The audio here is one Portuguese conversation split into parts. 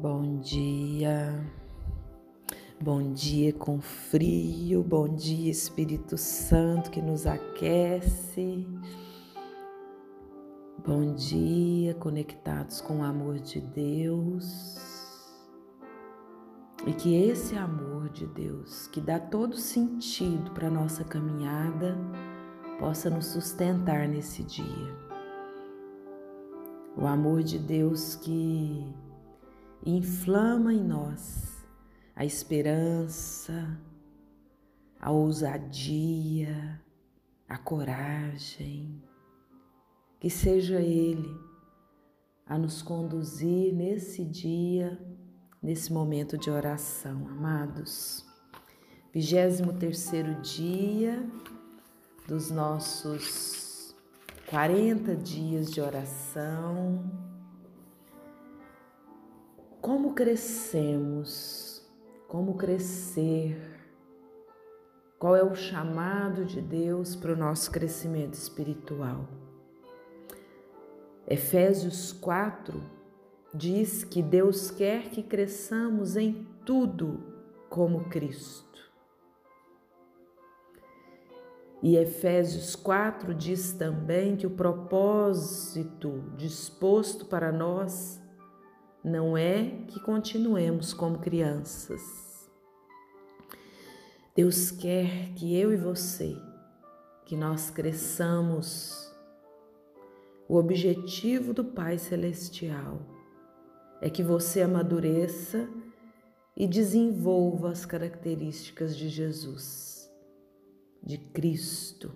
Bom dia, bom dia com frio, bom dia Espírito Santo que nos aquece, bom dia conectados com o amor de Deus. E que esse amor de Deus que dá todo sentido para nossa caminhada possa nos sustentar nesse dia. O amor de Deus que inflama em nós a esperança, a ousadia, a coragem. Que seja Ele a nos conduzir nesse dia, nesse momento de oração, amados. 23 terceiro dia dos nossos 40 dias de oração como crescemos, como crescer, qual é o chamado de Deus para o nosso crescimento espiritual. Efésios 4 diz que Deus quer que cresçamos em tudo como Cristo. E Efésios 4 diz também que o propósito disposto para nós não é que continuemos como crianças. Deus quer que eu e você, que nós cresçamos. O objetivo do Pai Celestial é que você amadureça e desenvolva as características de Jesus, de Cristo.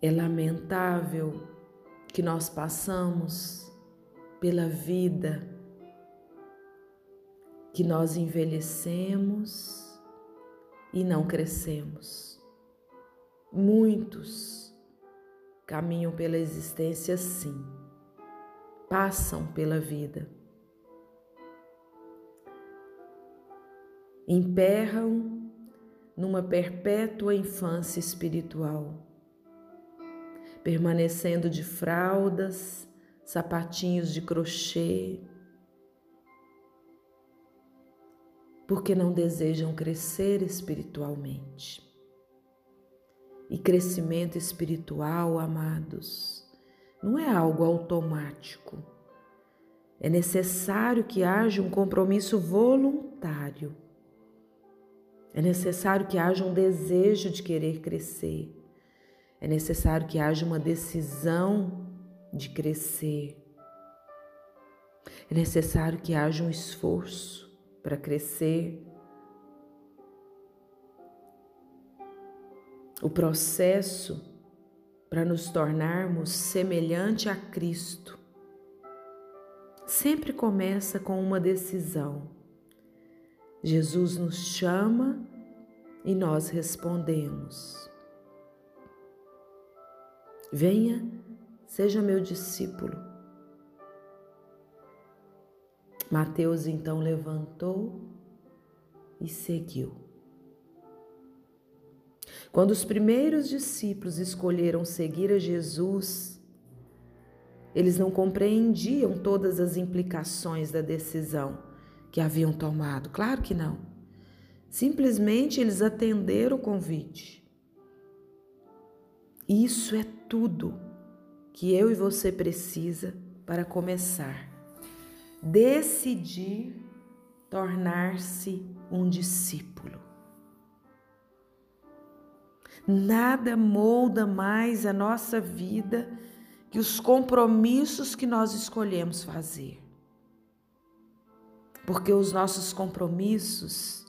É lamentável que nós passamos pela vida, que nós envelhecemos e não crescemos. Muitos caminham pela existência assim, passam pela vida, emperram numa perpétua infância espiritual permanecendo de fraldas, sapatinhos de crochê, porque não desejam crescer espiritualmente. E crescimento espiritual, amados, não é algo automático. É necessário que haja um compromisso voluntário. É necessário que haja um desejo de querer crescer. É necessário que haja uma decisão de crescer. É necessário que haja um esforço para crescer. O processo para nos tornarmos semelhante a Cristo sempre começa com uma decisão. Jesus nos chama e nós respondemos. Venha, seja meu discípulo. Mateus então levantou e seguiu. Quando os primeiros discípulos escolheram seguir a Jesus, eles não compreendiam todas as implicações da decisão que haviam tomado. Claro que não. Simplesmente eles atenderam o convite. Isso é tudo que eu e você precisa para começar. Decidir tornar-se um discípulo. Nada molda mais a nossa vida que os compromissos que nós escolhemos fazer. Porque os nossos compromissos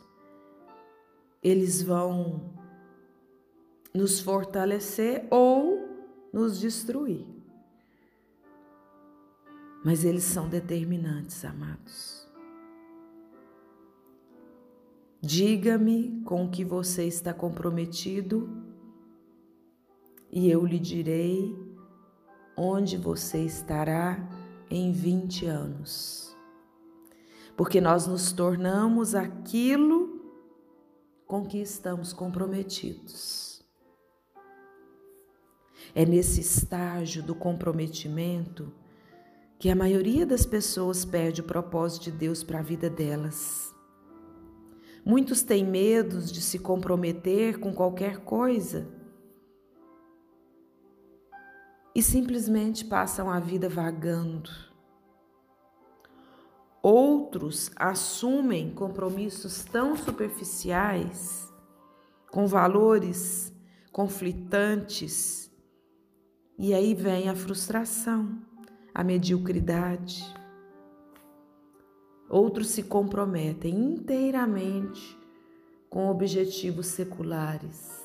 eles vão nos fortalecer ou nos destruir. Mas eles são determinantes, amados. Diga-me com o que você está comprometido e eu lhe direi onde você estará em 20 anos. Porque nós nos tornamos aquilo com que estamos comprometidos. É nesse estágio do comprometimento que a maioria das pessoas perde o propósito de Deus para a vida delas. Muitos têm medo de se comprometer com qualquer coisa e simplesmente passam a vida vagando. Outros assumem compromissos tão superficiais, com valores conflitantes, e aí vem a frustração, a mediocridade. Outros se comprometem inteiramente com objetivos seculares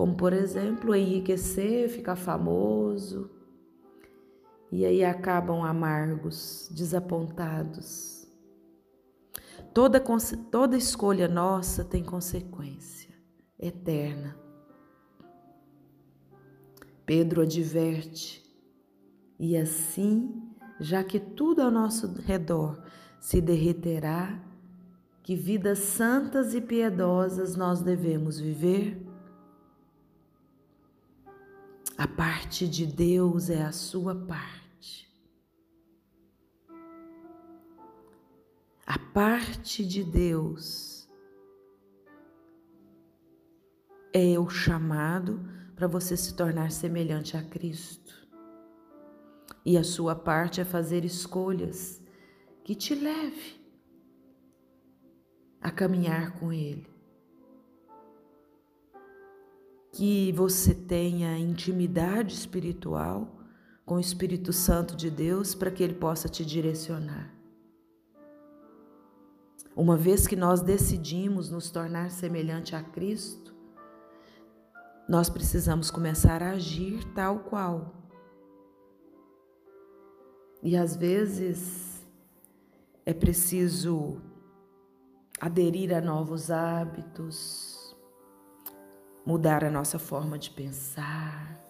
como por exemplo enriquecer, ficar famoso, e aí acabam amargos, desapontados. Toda, toda escolha nossa tem consequência eterna. Pedro adverte, e assim, já que tudo ao nosso redor se derreterá, que vidas santas e piedosas nós devemos viver a parte de Deus é a sua parte. A parte de Deus é o chamado para você se tornar semelhante a Cristo. E a sua parte é fazer escolhas que te leve a caminhar com Ele que você tenha intimidade espiritual com o Espírito Santo de Deus para que ele possa te direcionar. Uma vez que nós decidimos nos tornar semelhante a Cristo, nós precisamos começar a agir tal qual. E às vezes é preciso aderir a novos hábitos, mudar a nossa forma de pensar.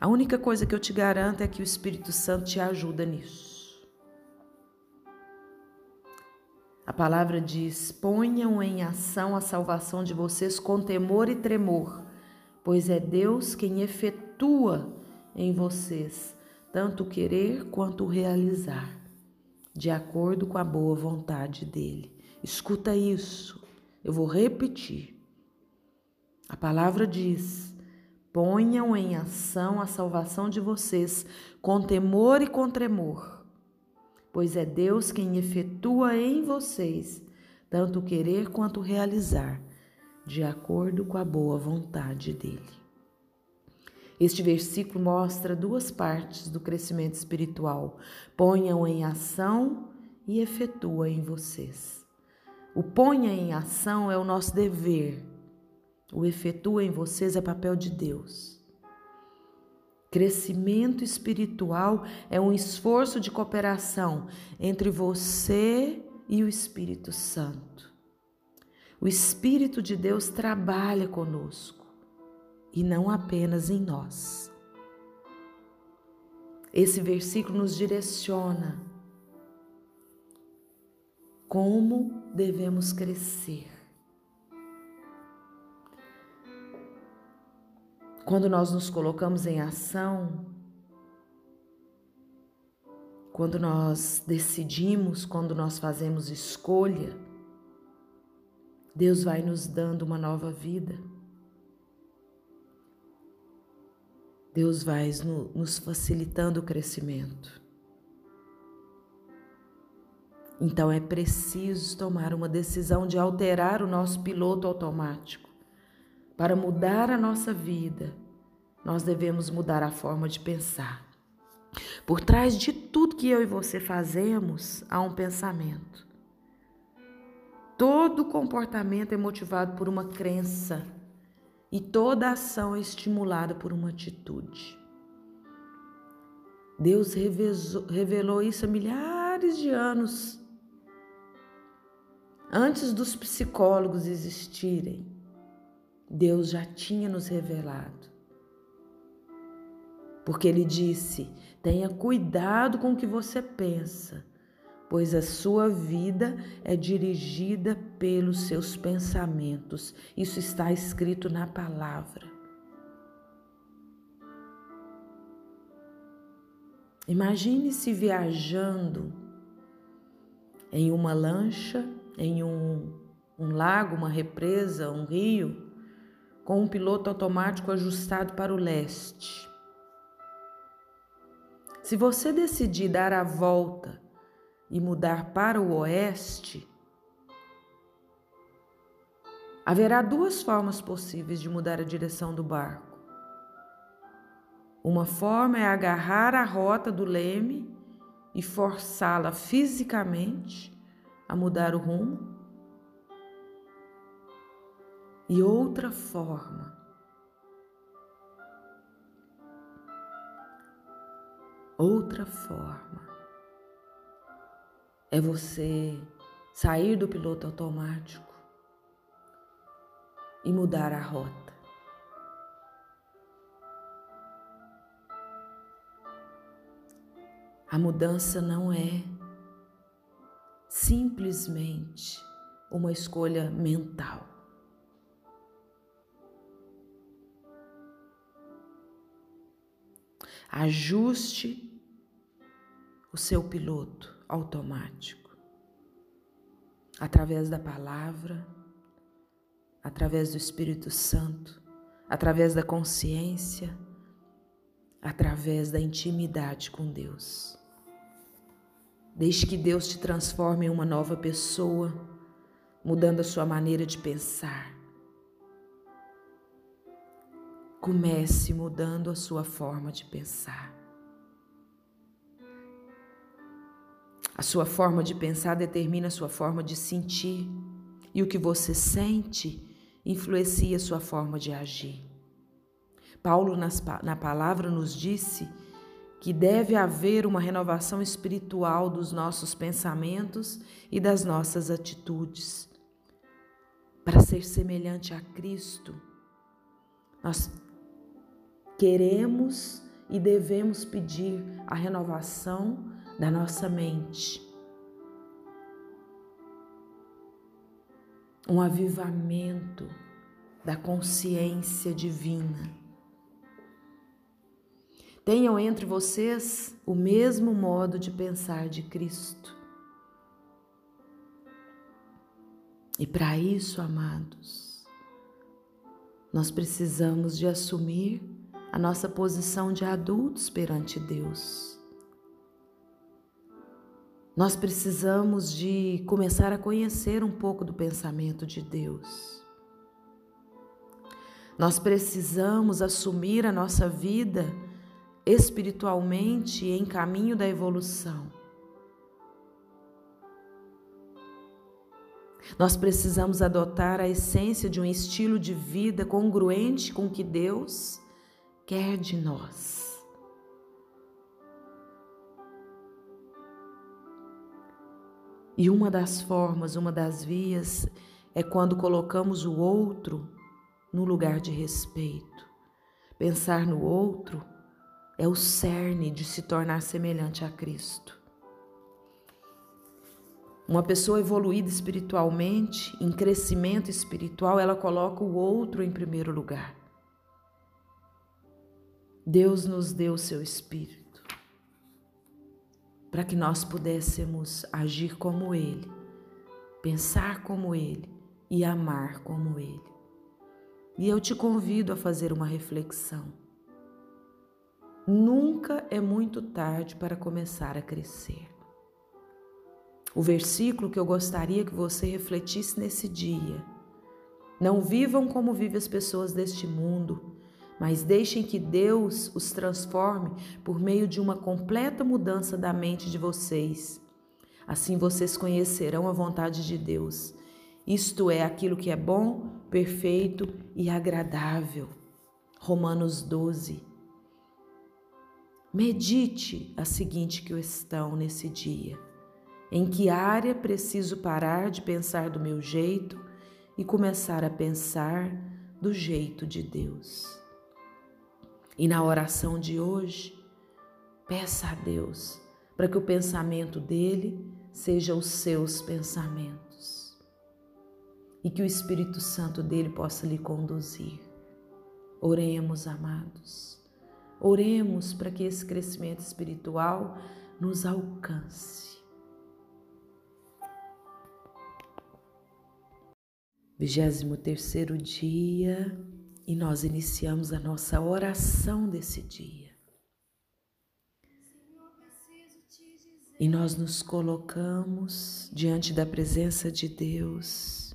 A única coisa que eu te garanto é que o Espírito Santo te ajuda nisso. A palavra diz: ponham em ação a salvação de vocês com temor e tremor, pois é Deus quem efetua em vocês tanto o querer quanto o realizar, de acordo com a boa vontade dele. Escuta isso, eu vou repetir. A palavra diz: ponham em ação a salvação de vocês com temor e com tremor, pois é Deus quem efetua em vocês tanto querer quanto realizar, de acordo com a boa vontade dele. Este versículo mostra duas partes do crescimento espiritual: ponham em ação e efetua em vocês. O ponha em ação é o nosso dever o efetua em vocês é papel de Deus. Crescimento espiritual é um esforço de cooperação entre você e o Espírito Santo. O Espírito de Deus trabalha conosco e não apenas em nós. Esse versículo nos direciona como devemos crescer. Quando nós nos colocamos em ação, quando nós decidimos, quando nós fazemos escolha, Deus vai nos dando uma nova vida. Deus vai nos facilitando o crescimento. Então é preciso tomar uma decisão de alterar o nosso piloto automático para mudar a nossa vida, nós devemos mudar a forma de pensar. Por trás de tudo que eu e você fazemos, há um pensamento. Todo comportamento é motivado por uma crença e toda ação é estimulada por uma atitude. Deus revelou isso há milhares de anos, antes dos psicólogos existirem. Deus já tinha nos revelado. Porque ele disse: tenha cuidado com o que você pensa, pois a sua vida é dirigida pelos seus pensamentos. Isso está escrito na palavra. Imagine-se viajando em uma lancha, em um, um lago, uma represa, um rio, com um piloto automático ajustado para o leste. Se você decidir dar a volta e mudar para o oeste, haverá duas formas possíveis de mudar a direção do barco. Uma forma é agarrar a rota do leme e forçá-la fisicamente a mudar o rumo. E outra forma outra forma é você sair do piloto automático e mudar a rota. A mudança não é simplesmente uma escolha mental. Ajuste o seu piloto automático através da palavra, através do Espírito Santo, através da consciência, através da intimidade com Deus. Deixe que Deus te transforme em uma nova pessoa, mudando a sua maneira de pensar. Comece mudando a sua forma de pensar. A sua forma de pensar determina a sua forma de sentir, e o que você sente influencia a sua forma de agir. Paulo, nas, na palavra, nos disse que deve haver uma renovação espiritual dos nossos pensamentos e das nossas atitudes. Para ser semelhante a Cristo, nós queremos e devemos pedir a renovação da nossa mente. Um avivamento da consciência divina Tenham entre vocês o mesmo modo de pensar de Cristo. E para isso, amados, nós precisamos de assumir a nossa posição de adultos perante Deus. Nós precisamos de começar a conhecer um pouco do pensamento de Deus. Nós precisamos assumir a nossa vida espiritualmente em caminho da evolução. Nós precisamos adotar a essência de um estilo de vida congruente com o que Deus quer de nós. E uma das formas, uma das vias, é quando colocamos o outro no lugar de respeito. Pensar no outro é o cerne de se tornar semelhante a Cristo. Uma pessoa evoluída espiritualmente, em crescimento espiritual, ela coloca o outro em primeiro lugar. Deus nos deu o seu espírito para que nós pudéssemos agir como Ele, pensar como Ele e amar como Ele. E eu te convido a fazer uma reflexão. Nunca é muito tarde para começar a crescer. O versículo que eu gostaria que você refletisse nesse dia. Não vivam como vivem as pessoas deste mundo, mas deixem que Deus os transforme por meio de uma completa mudança da mente de vocês. Assim vocês conhecerão a vontade de Deus. Isto é aquilo que é bom, perfeito e agradável. Romanos 12. Medite a seguinte questão nesse dia: em que área preciso parar de pensar do meu jeito e começar a pensar do jeito de Deus? E na oração de hoje, peça a Deus para que o pensamento dele seja os seus pensamentos e que o Espírito Santo dele possa lhe conduzir. Oremos, amados. Oremos para que esse crescimento espiritual nos alcance. Vigésimo terceiro dia e nós iniciamos a nossa oração desse dia. E nós nos colocamos diante da presença de Deus,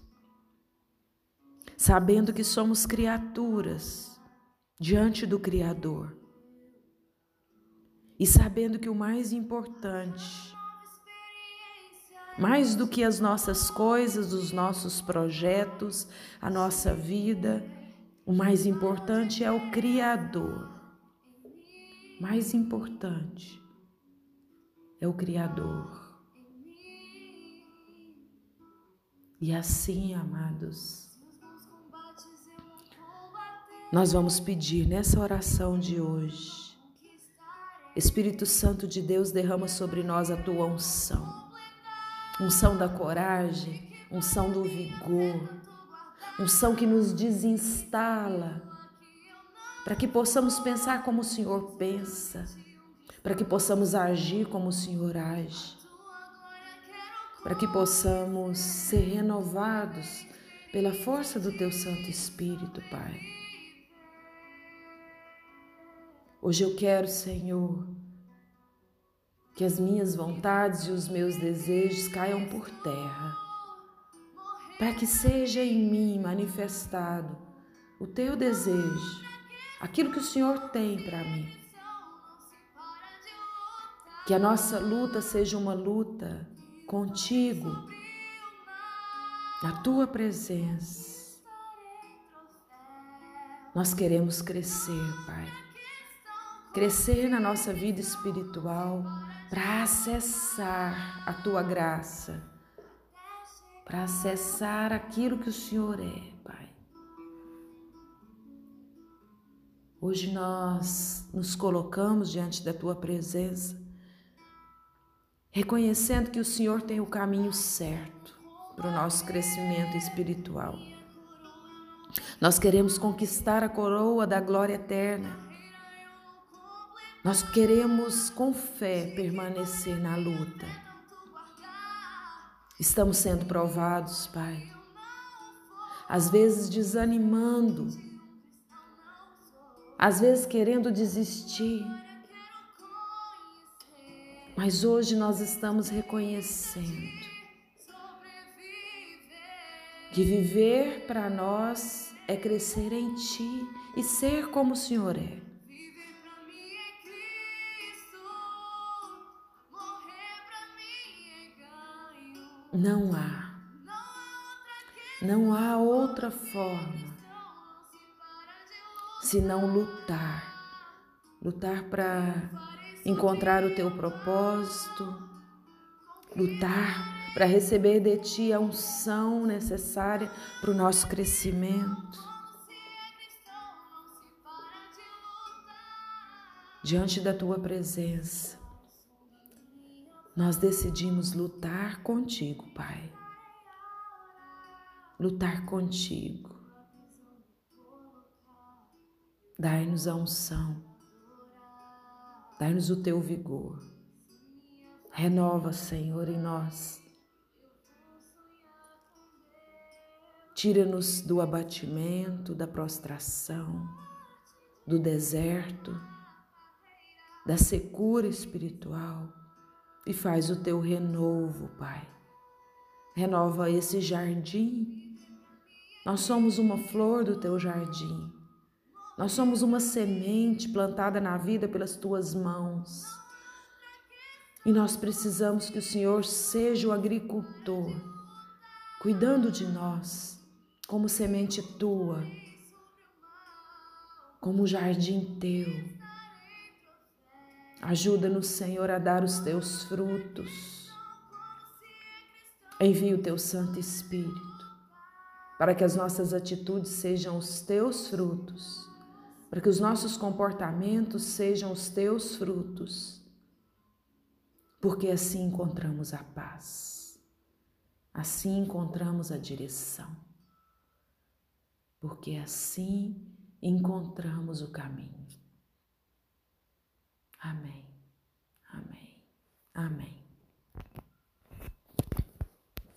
sabendo que somos criaturas diante do Criador e sabendo que o mais importante, mais do que as nossas coisas, os nossos projetos, a nossa vida, o mais importante é o Criador. Mais importante é o Criador. E assim, amados, nós vamos pedir nessa oração de hoje Espírito Santo de Deus, derrama sobre nós a tua unção. Unção da coragem, unção do vigor, unção que nos desinstala, para que possamos pensar como o Senhor pensa, para que possamos agir como o Senhor age, para que possamos ser renovados pela força do teu Santo Espírito, Pai. Hoje eu quero, Senhor, que as minhas vontades e os meus desejos caiam por terra, para que seja em mim manifestado o teu desejo, aquilo que o Senhor tem para mim. Que a nossa luta seja uma luta contigo, na tua presença. Nós queremos crescer, Pai crescer na nossa vida espiritual para acessar a tua graça, para acessar aquilo que o Senhor é, Pai. Hoje nós nos colocamos diante da tua presença, reconhecendo que o Senhor tem o caminho certo para o nosso crescimento espiritual. Nós queremos conquistar a coroa da glória eterna nós queremos com fé permanecer na luta. Estamos sendo provados, Pai. Às vezes desanimando, às vezes querendo desistir. Mas hoje nós estamos reconhecendo que viver para nós é crescer em Ti e ser como o Senhor é. Não há. Não há outra forma senão lutar. Lutar para encontrar o teu propósito, lutar para receber de ti a unção necessária para o nosso crescimento. Diante da tua presença, nós decidimos lutar contigo, Pai. Lutar contigo. Dai-nos a unção. Dai-nos o teu vigor. Renova, Senhor, em nós. Tira-nos do abatimento, da prostração, do deserto, da secura espiritual e faz o teu renovo, Pai. Renova esse jardim. Nós somos uma flor do teu jardim. Nós somos uma semente plantada na vida pelas tuas mãos. E nós precisamos que o Senhor seja o agricultor, cuidando de nós, como semente tua, como jardim teu Ajuda-nos, Senhor, a dar os teus frutos. Envia o teu Santo Espírito para que as nossas atitudes sejam os teus frutos, para que os nossos comportamentos sejam os teus frutos, porque assim encontramos a paz, assim encontramos a direção, porque assim encontramos o caminho. Amém. Amém. Amém.